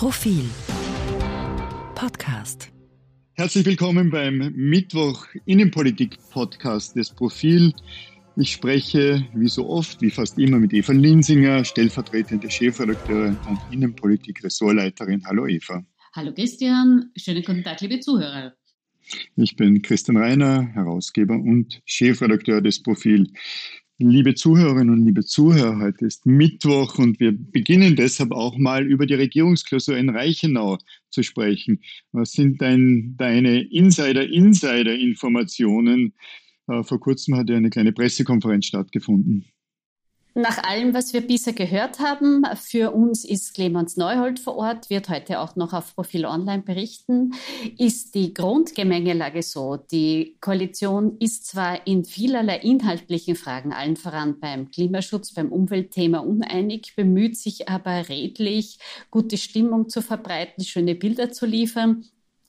Profil Podcast. Herzlich willkommen beim Mittwoch Innenpolitik Podcast des Profil. Ich spreche wie so oft, wie fast immer mit Eva Linsinger, stellvertretende Chefredakteurin und Innenpolitik-Ressortleiterin. Hallo Eva. Hallo Christian, schönen guten Tag, liebe Zuhörer. Ich bin Christian Reiner, Herausgeber und Chefredakteur des Profil. Liebe Zuhörerinnen und liebe Zuhörer, heute ist Mittwoch und wir beginnen deshalb auch mal über die Regierungsklausur in Reichenau zu sprechen. Was sind dein, deine Insider-Insider-Informationen? Äh, vor kurzem hat ja eine kleine Pressekonferenz stattgefunden. Nach allem, was wir bisher gehört haben, für uns ist Clemens Neuhold vor Ort, wird heute auch noch auf Profil Online berichten, ist die Grundgemengelage so. Die Koalition ist zwar in vielerlei inhaltlichen Fragen, allen voran beim Klimaschutz, beim Umweltthema uneinig, bemüht sich aber redlich, gute Stimmung zu verbreiten, schöne Bilder zu liefern.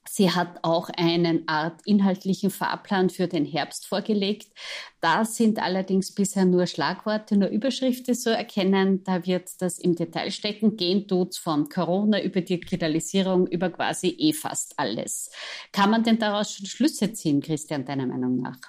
Sie hat auch einen Art inhaltlichen Fahrplan für den Herbst vorgelegt. Da sind allerdings bisher nur Schlagworte, nur Überschriften zu erkennen. Da wird das im Detail stecken. Gehen tut's von Corona über Digitalisierung über quasi eh fast alles. Kann man denn daraus schon Schlüsse ziehen, Christian, deiner Meinung nach?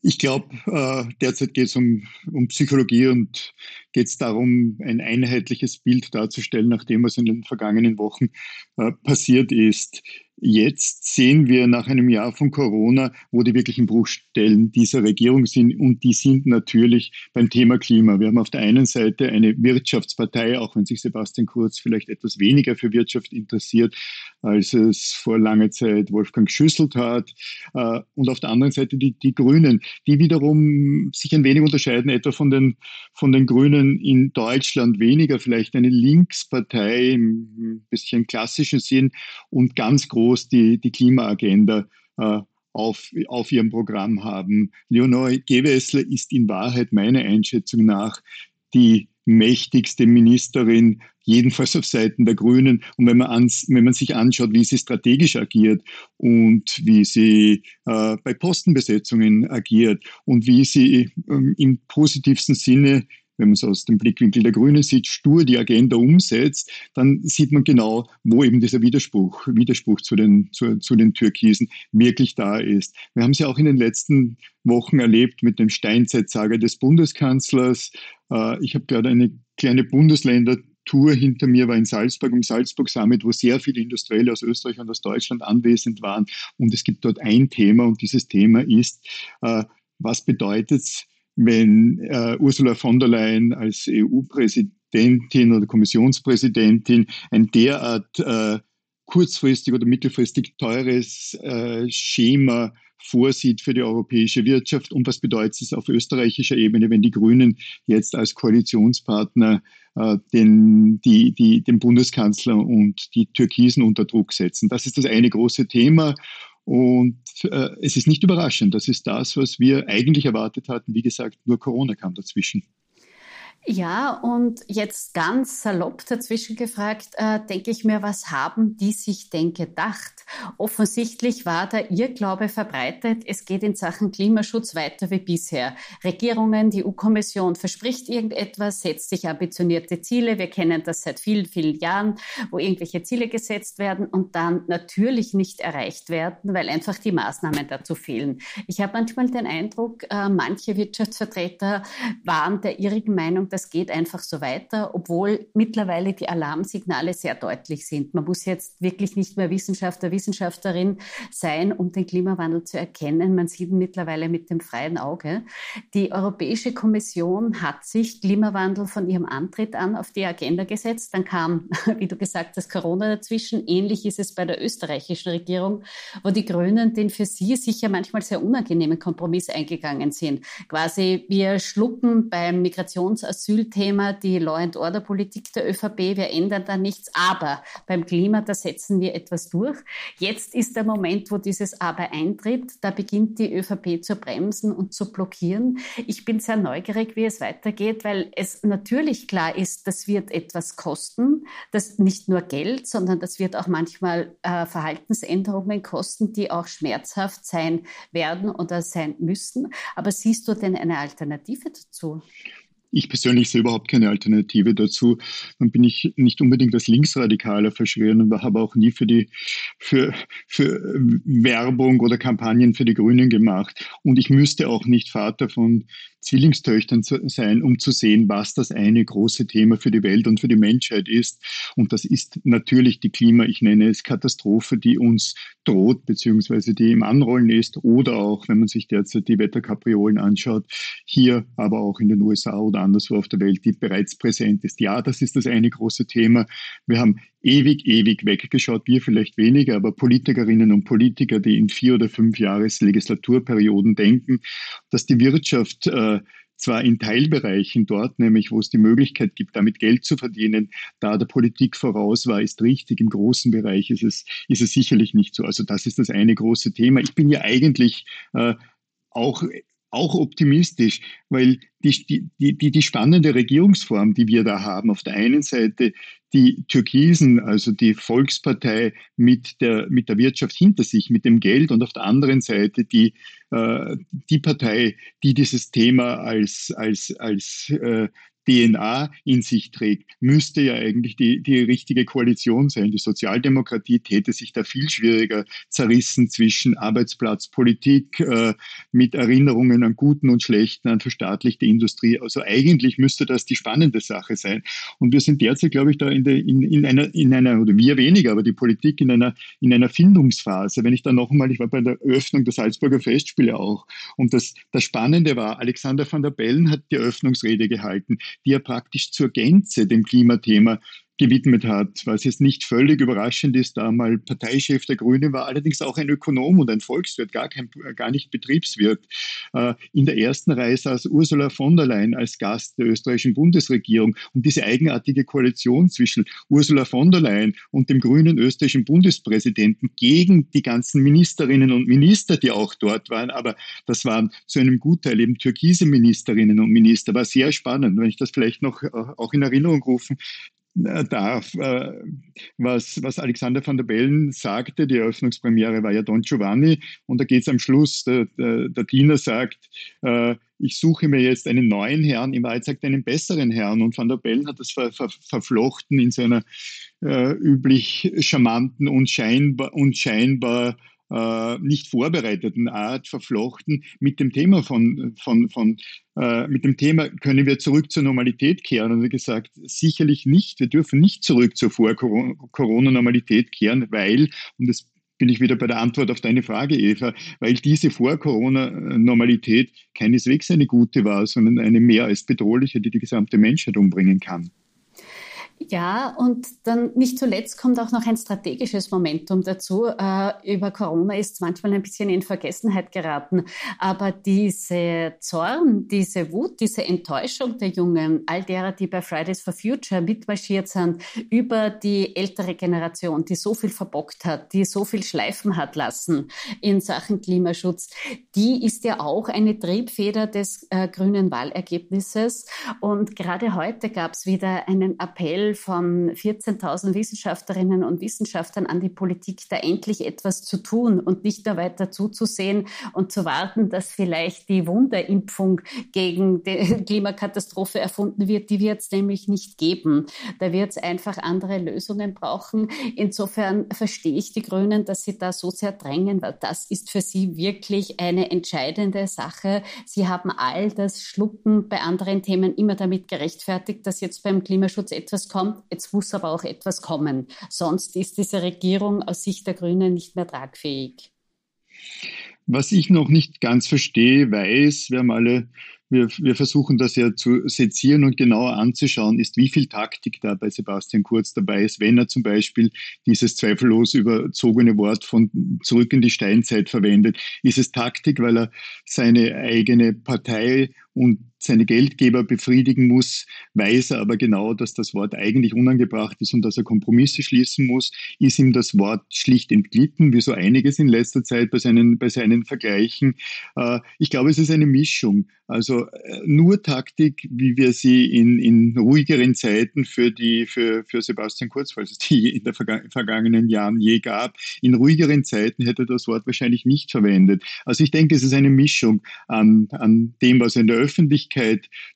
Ich glaube, äh, derzeit geht es um, um Psychologie und geht es darum, ein einheitliches Bild darzustellen, nach dem, was in den vergangenen Wochen äh, passiert ist. Jetzt sehen wir nach einem Jahr von Corona, wo die wirklichen Bruchstellen dieser Regierung sind. Und die sind natürlich beim Thema Klima. Wir haben auf der einen Seite eine Wirtschaftspartei, auch wenn sich Sebastian Kurz vielleicht etwas weniger für Wirtschaft interessiert, als es vor langer Zeit Wolfgang Schüsselt hat. Äh, und auf der anderen Seite die, die Grünen, die wiederum sich ein wenig unterscheiden, etwa von den, von den Grünen in Deutschland weniger, vielleicht eine Linkspartei im bisschen klassischen Sinn und ganz groß groß die, die Klimaagenda äh, auf, auf ihrem Programm haben. Leonore Gewessler ist in Wahrheit meiner Einschätzung nach die mächtigste Ministerin, jedenfalls auf Seiten der Grünen. Und wenn man, ans, wenn man sich anschaut, wie sie strategisch agiert und wie sie äh, bei Postenbesetzungen agiert und wie sie ähm, im positivsten Sinne wenn man es aus dem Blickwinkel der Grünen sieht, stur die Agenda umsetzt, dann sieht man genau, wo eben dieser Widerspruch, Widerspruch zu den, zu, zu den Türkisen wirklich da ist. Wir haben es ja auch in den letzten Wochen erlebt mit dem Steinzeitsager des Bundeskanzlers. Äh, ich habe gerade eine kleine Bundesländer Tour hinter mir war in Salzburg, im Salzburg Summit, wo sehr viele Industrielle aus Österreich und aus Deutschland anwesend waren. Und es gibt dort ein Thema und dieses Thema ist, äh, was bedeutet es, wenn äh, Ursula von der Leyen als EU-Präsidentin oder Kommissionspräsidentin ein derart äh, kurzfristig oder mittelfristig teures äh, Schema vorsieht für die europäische Wirtschaft und was bedeutet es auf österreichischer Ebene, wenn die Grünen jetzt als Koalitionspartner äh, den, die, die, den Bundeskanzler und die Türkisen unter Druck setzen. Das ist das eine große Thema und äh, es ist nicht überraschend. Das ist das, was wir eigentlich erwartet hatten. Wie gesagt, nur Corona kam dazwischen. Ja, und jetzt ganz salopp dazwischen gefragt, äh, denke ich mir, was haben die sich denn gedacht? Offensichtlich war der Irrglaube verbreitet, es geht in Sachen Klimaschutz weiter wie bisher. Regierungen, die EU-Kommission verspricht irgendetwas, setzt sich ambitionierte Ziele. Wir kennen das seit vielen, vielen Jahren, wo irgendwelche Ziele gesetzt werden und dann natürlich nicht erreicht werden, weil einfach die Maßnahmen dazu fehlen. Ich habe manchmal den Eindruck, äh, manche Wirtschaftsvertreter waren der irrigen Meinung, das geht einfach so weiter, obwohl mittlerweile die Alarmsignale sehr deutlich sind. Man muss jetzt wirklich nicht mehr Wissenschaftler, Wissenschaftlerin sein, um den Klimawandel zu erkennen. Man sieht ihn mittlerweile mit dem freien Auge. Die Europäische Kommission hat sich Klimawandel von ihrem Antritt an auf die Agenda gesetzt. Dann kam, wie du gesagt hast, Corona dazwischen. Ähnlich ist es bei der österreichischen Regierung, wo die Grünen den für sie sicher manchmal sehr unangenehmen Kompromiss eingegangen sind. Quasi wir schlucken beim Migrations Asylthema, die Law and Order Politik der ÖVP. Wir ändern da nichts, aber beim Klima, da setzen wir etwas durch. Jetzt ist der Moment, wo dieses Aber eintritt. Da beginnt die ÖVP zu bremsen und zu blockieren. Ich bin sehr neugierig, wie es weitergeht, weil es natürlich klar ist, das wird etwas kosten. Das nicht nur Geld, sondern das wird auch manchmal äh, Verhaltensänderungen kosten, die auch schmerzhaft sein werden oder sein müssen. Aber siehst du denn eine Alternative dazu? Ich persönlich sehe überhaupt keine Alternative dazu. Dann bin ich nicht unbedingt als Linksradikaler verschrien und habe auch nie für die für, für Werbung oder Kampagnen für die Grünen gemacht. Und ich müsste auch nicht Vater von Zwillingstöchtern sein, um zu sehen, was das eine große Thema für die Welt und für die Menschheit ist. Und das ist natürlich die Klima, ich nenne es Katastrophe, die uns droht, beziehungsweise die im Anrollen ist. Oder auch, wenn man sich derzeit die Wetterkapriolen anschaut, hier, aber auch in den USA oder anderswo auf der Welt, die bereits präsent ist. Ja, das ist das eine große Thema. Wir haben ewig, ewig weggeschaut, wir vielleicht weniger, aber Politikerinnen und Politiker, die in vier oder fünf Jahres Legislaturperioden denken, dass die Wirtschaft äh, zwar in Teilbereichen dort, nämlich wo es die Möglichkeit gibt, damit Geld zu verdienen, da der Politik voraus war, ist richtig. Im großen Bereich ist es, ist es sicherlich nicht so. Also das ist das eine große Thema. Ich bin ja eigentlich äh, auch auch optimistisch, weil die, die, die, die spannende Regierungsform, die wir da haben, auf der einen Seite die Türkisen, also die Volkspartei mit der, mit der Wirtschaft hinter sich, mit dem Geld und auf der anderen Seite die, äh, die Partei, die dieses Thema als, als, als äh, DNA in sich trägt, müsste ja eigentlich die, die richtige Koalition sein. Die Sozialdemokratie täte sich da viel schwieriger zerrissen zwischen Arbeitsplatzpolitik äh, mit Erinnerungen an guten und schlechten, an verstaatlichte Industrie. Also eigentlich müsste das die spannende Sache sein. Und wir sind derzeit, glaube ich, da in, der, in, in, einer, in einer, oder wir weniger, aber die Politik in einer, in einer Findungsphase. Wenn ich da nochmal, ich war bei der Eröffnung der Salzburger Festspiele auch. Und das, das Spannende war, Alexander van der Bellen hat die Eröffnungsrede gehalten die er praktisch zur Gänze dem Klimathema gewidmet hat, was jetzt nicht völlig überraschend ist, da mal Parteichef der Grünen war, allerdings auch ein Ökonom und ein Volkswirt, gar, kein, gar nicht Betriebswirt. Äh, in der ersten Reihe saß Ursula von der Leyen als Gast der österreichischen Bundesregierung und diese eigenartige Koalition zwischen Ursula von der Leyen und dem grünen österreichischen Bundespräsidenten gegen die ganzen Ministerinnen und Minister, die auch dort waren, aber das waren zu einem Gutteil eben türkise Ministerinnen und Minister, war sehr spannend, wenn ich das vielleicht noch äh, auch in Erinnerung rufen darf, äh, was, was Alexander van der Bellen sagte, die Eröffnungspremiere war ja Don Giovanni und da geht es am Schluss, der, der, der Diener sagt, äh, ich suche mir jetzt einen neuen Herrn, in Wahrheit sagt einen besseren Herrn und van der Bellen hat das ver, ver, verflochten in seiner äh, üblich charmanten und scheinbar, und scheinbar äh, nicht vorbereiteten Art verflochten mit dem Thema von, von, von äh, mit dem Thema, können wir zurück zur Normalität kehren? Und er gesagt, sicherlich nicht. Wir dürfen nicht zurück zur Vor-Corona-Normalität kehren, weil, und das bin ich wieder bei der Antwort auf deine Frage, Eva, weil diese Vor-Corona-Normalität keineswegs eine gute war, sondern eine mehr als bedrohliche, die die gesamte Menschheit umbringen kann. Ja, und dann nicht zuletzt kommt auch noch ein strategisches Momentum dazu. Äh, über Corona ist manchmal ein bisschen in Vergessenheit geraten. Aber diese Zorn, diese Wut, diese Enttäuschung der Jungen, all derer, die bei Fridays for Future mitmarschiert sind, über die ältere Generation, die so viel verbockt hat, die so viel schleifen hat lassen in Sachen Klimaschutz, die ist ja auch eine Triebfeder des äh, grünen Wahlergebnisses. Und gerade heute gab es wieder einen Appell von 14.000 Wissenschaftlerinnen und Wissenschaftlern an die Politik, da endlich etwas zu tun und nicht nur weiter zuzusehen und zu warten, dass vielleicht die Wunderimpfung gegen die Klimakatastrophe erfunden wird. Die wird es nämlich nicht geben. Da wird es einfach andere Lösungen brauchen. Insofern verstehe ich die Grünen, dass sie da so sehr drängen, weil das ist für sie wirklich eine entscheidende Sache. Sie haben all das Schlucken bei anderen Themen immer damit gerechtfertigt, dass jetzt beim Klimaschutz etwas kommt kommt. Jetzt muss aber auch etwas kommen. Sonst ist diese Regierung aus Sicht der Grünen nicht mehr tragfähig. Was ich noch nicht ganz verstehe, weiß, wir haben alle wir, wir versuchen das ja zu sezieren und genauer anzuschauen, ist, wie viel Taktik da bei Sebastian Kurz dabei ist, wenn er zum Beispiel dieses zweifellos überzogene Wort von zurück in die Steinzeit verwendet. Ist es Taktik, weil er seine eigene Partei und seine Geldgeber befriedigen muss, weiß er aber genau, dass das Wort eigentlich unangebracht ist und dass er Kompromisse schließen muss, ist ihm das Wort schlicht entglitten, wie so einiges in letzter Zeit bei seinen, bei seinen Vergleichen. Äh, ich glaube, es ist eine Mischung. Also äh, nur Taktik, wie wir sie in, in ruhigeren Zeiten für, die, für, für Sebastian Kurz, falls es die in den vergangenen Jahren je gab, in ruhigeren Zeiten hätte er das Wort wahrscheinlich nicht verwendet. Also ich denke, es ist eine Mischung an, an dem, was er in der Öffentlichkeit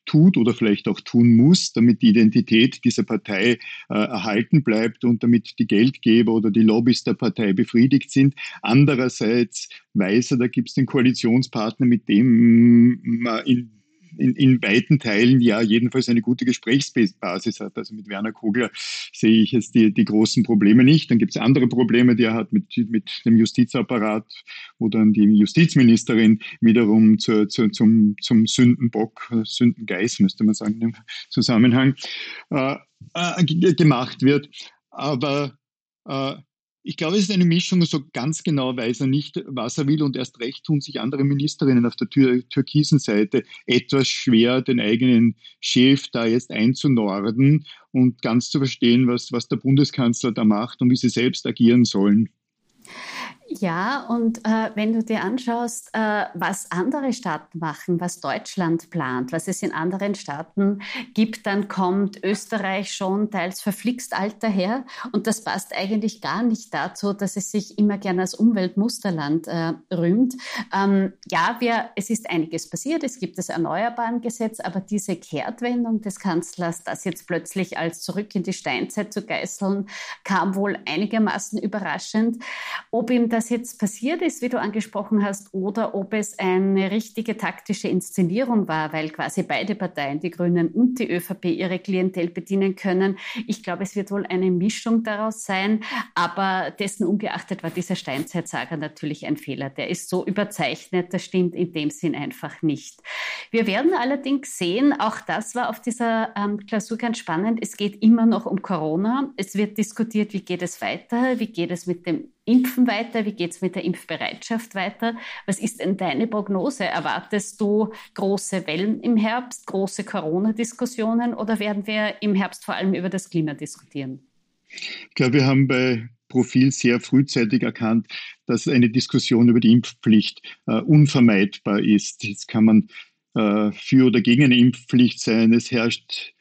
tut oder vielleicht auch tun muss, damit die Identität dieser Partei äh, erhalten bleibt und damit die Geldgeber oder die Lobbys der Partei befriedigt sind. Andererseits weiß er, da gibt es den Koalitionspartner, mit dem man in in, in weiten Teilen ja jedenfalls eine gute Gesprächsbasis hat. Also mit Werner Kogler sehe ich jetzt die, die großen Probleme nicht. Dann gibt es andere Probleme, die er hat mit, mit dem Justizapparat, wo dann die Justizministerin wiederum zur, zur, zum, zum Sündenbock, Sündengeist müsste man sagen, im Zusammenhang äh, äh, gemacht wird. Aber äh, ich glaube, es ist eine Mischung, so ganz genau weiß er nicht, was er will und erst recht tun sich andere Ministerinnen auf der tür türkisen Seite etwas schwer, den eigenen Chef da jetzt einzunorden und ganz zu verstehen, was, was der Bundeskanzler da macht und wie sie selbst agieren sollen. Ja, und äh, wenn du dir anschaust, äh, was andere Staaten machen, was Deutschland plant, was es in anderen Staaten gibt, dann kommt Österreich schon teils verflixt alter her. Und das passt eigentlich gar nicht dazu, dass es sich immer gerne als Umweltmusterland äh, rühmt. Ähm, ja, wir, es ist einiges passiert. Es gibt das Erneuerbarengesetz, aber diese Kehrtwendung des Kanzlers, das jetzt plötzlich als zurück in die Steinzeit zu geißeln, kam wohl einigermaßen überraschend. Ob ihm das das jetzt passiert ist, wie du angesprochen hast, oder ob es eine richtige taktische Inszenierung war, weil quasi beide Parteien, die Grünen und die ÖVP, ihre Klientel bedienen können. Ich glaube, es wird wohl eine Mischung daraus sein, aber dessen ungeachtet war dieser Steinzeitsager natürlich ein Fehler. Der ist so überzeichnet, das stimmt in dem Sinn einfach nicht. Wir werden allerdings sehen, auch das war auf dieser ähm, Klausur ganz spannend, es geht immer noch um Corona. Es wird diskutiert, wie geht es weiter, wie geht es mit dem Impfen weiter? Wie geht es mit der Impfbereitschaft weiter? Was ist denn deine Prognose? Erwartest du große Wellen im Herbst, große Corona-Diskussionen oder werden wir im Herbst vor allem über das Klima diskutieren? Ich glaube, wir haben bei Profil sehr frühzeitig erkannt, dass eine Diskussion über die Impfpflicht äh, unvermeidbar ist. Jetzt kann man äh, für oder gegen eine Impfpflicht sein. Es herrscht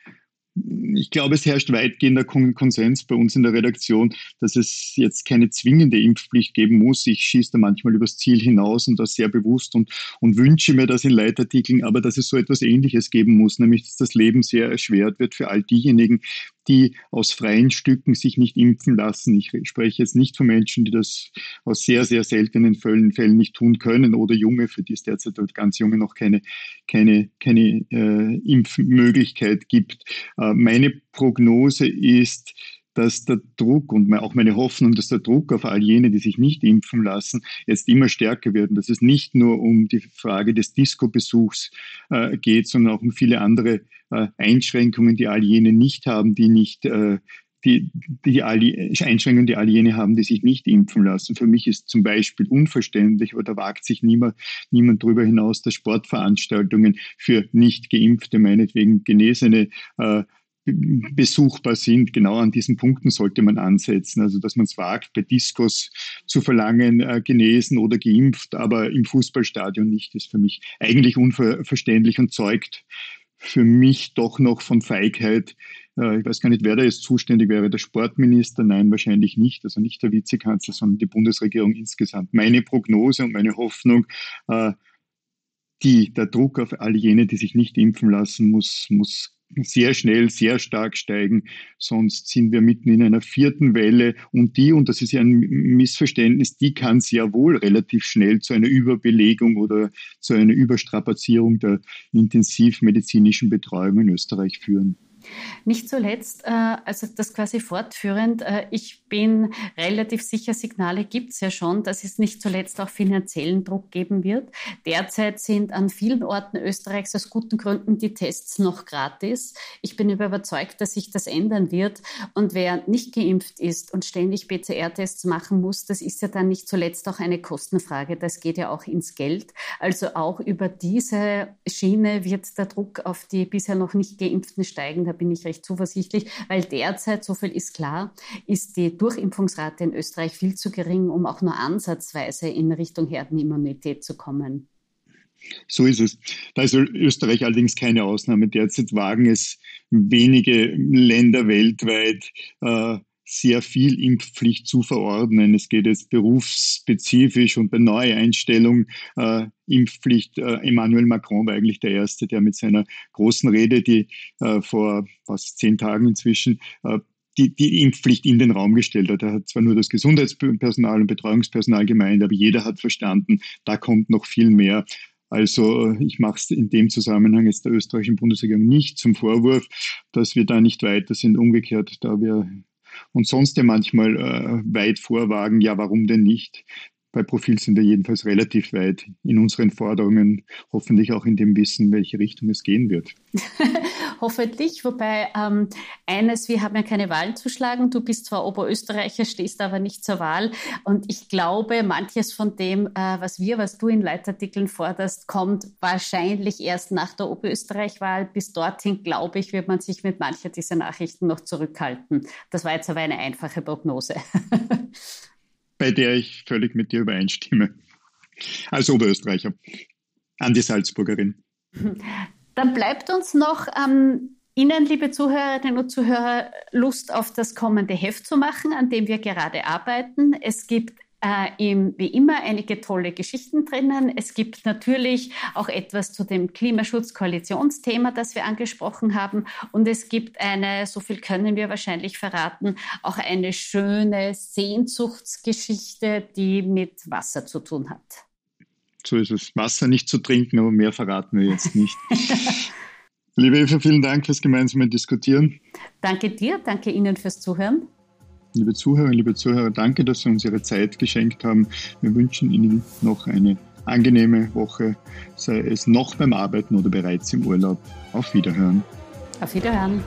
ich glaube, es herrscht weitgehender Konsens bei uns in der Redaktion, dass es jetzt keine zwingende Impfpflicht geben muss. Ich schieße da manchmal übers Ziel hinaus und das sehr bewusst und, und wünsche mir das in Leitartikeln, aber dass es so etwas Ähnliches geben muss, nämlich dass das Leben sehr erschwert wird für all diejenigen, die aus freien Stücken sich nicht impfen lassen. Ich spreche jetzt nicht von Menschen, die das aus sehr, sehr seltenen Fällen, Fällen nicht tun können oder Junge, für die es derzeit dort ganz Junge noch keine, keine, keine äh, Impfmöglichkeit gibt. Äh, meine Prognose ist, dass der Druck und auch meine Hoffnung, dass der Druck auf all jene, die sich nicht impfen lassen, jetzt immer stärker wird und dass es nicht nur um die Frage des Disco-Besuchs äh, geht, sondern auch um viele andere äh, Einschränkungen, die all jene nicht haben, die nicht äh, die, die alle, Einschränkungen, die all jene haben, die sich nicht impfen lassen. Für mich ist zum Beispiel unverständlich, aber da wagt sich niemand, niemand darüber hinaus, dass Sportveranstaltungen für nicht geimpfte, meinetwegen Genesene äh, besuchbar sind. Genau an diesen Punkten sollte man ansetzen. Also, dass man es wagt, bei Diskos zu verlangen, äh, genesen oder geimpft, aber im Fußballstadion nicht, ist für mich eigentlich unverständlich und zeugt für mich doch noch von Feigheit. Äh, ich weiß gar nicht, wer da jetzt zuständig wäre. Der Sportminister? Nein, wahrscheinlich nicht. Also nicht der Vizekanzler, sondern die Bundesregierung insgesamt. Meine Prognose und meine Hoffnung, äh, die, der Druck auf all jene, die sich nicht impfen lassen, muss, muss sehr schnell, sehr stark steigen. Sonst sind wir mitten in einer vierten Welle und die, und das ist ja ein Missverständnis, die kann sehr wohl relativ schnell zu einer Überbelegung oder zu einer Überstrapazierung der intensivmedizinischen Betreuung in Österreich führen. Nicht zuletzt, äh, also das quasi fortführend, äh, ich bin relativ sicher, Signale gibt es ja schon, dass es nicht zuletzt auch finanziellen Druck geben wird. Derzeit sind an vielen Orten Österreichs aus guten Gründen die Tests noch gratis. Ich bin überzeugt, dass sich das ändern wird. Und wer nicht geimpft ist und ständig PCR-Tests machen muss, das ist ja dann nicht zuletzt auch eine Kostenfrage. Das geht ja auch ins Geld. Also auch über diese Schiene wird der Druck auf die bisher noch nicht geimpften steigen da bin ich recht zuversichtlich, weil derzeit, so viel ist klar, ist die Durchimpfungsrate in Österreich viel zu gering, um auch nur ansatzweise in Richtung Herdenimmunität zu kommen. So ist es. Da ist Österreich allerdings keine Ausnahme. Derzeit wagen es wenige Länder weltweit, äh, sehr viel Impfpflicht zu verordnen. Es geht jetzt berufsspezifisch und bei Neueinstellung äh, Impfpflicht. Äh, Emmanuel Macron war eigentlich der Erste, der mit seiner großen Rede, die äh, vor fast zehn Tagen inzwischen äh, die, die Impfpflicht in den Raum gestellt hat. Er hat zwar nur das Gesundheitspersonal und Betreuungspersonal gemeint, aber jeder hat verstanden, da kommt noch viel mehr. Also ich mache es in dem Zusammenhang jetzt der österreichischen Bundesregierung nicht zum Vorwurf, dass wir da nicht weiter sind. Umgekehrt, da wir uns sonst ja manchmal äh, weit vorwagen, ja, warum denn nicht? Bei Profil sind wir jedenfalls relativ weit in unseren Forderungen, hoffentlich auch in dem Wissen, welche Richtung es gehen wird. hoffentlich, wobei ähm, eines, wir haben ja keine Wahlen zu schlagen. Du bist zwar Oberösterreicher, stehst aber nicht zur Wahl. Und ich glaube, manches von dem, äh, was wir, was du in Leitartikeln forderst, kommt wahrscheinlich erst nach der Oberösterreich-Wahl. Bis dorthin, glaube ich, wird man sich mit mancher dieser Nachrichten noch zurückhalten. Das war jetzt aber eine einfache Prognose. bei der ich völlig mit dir übereinstimme. Als Oberösterreicher. An die Salzburgerin. Dann bleibt uns noch ähm, Ihnen, liebe Zuhörerinnen und Zuhörer, Lust auf das kommende Heft zu machen, an dem wir gerade arbeiten. Es gibt äh, im, wie immer einige tolle Geschichten drinnen. Es gibt natürlich auch etwas zu dem Klimaschutz-Koalitionsthema, das wir angesprochen haben. Und es gibt eine, so viel können wir wahrscheinlich verraten, auch eine schöne Sehnsuchtsgeschichte, die mit Wasser zu tun hat. So ist es. Wasser nicht zu trinken, aber mehr verraten wir jetzt nicht. Liebe Eva, vielen Dank fürs gemeinsame Diskutieren. Danke dir, danke Ihnen fürs Zuhören. Liebe Zuhörerinnen, liebe Zuhörer, danke, dass Sie uns Ihre Zeit geschenkt haben. Wir wünschen Ihnen noch eine angenehme Woche, sei es noch beim Arbeiten oder bereits im Urlaub. Auf Wiederhören. Auf Wiederhören.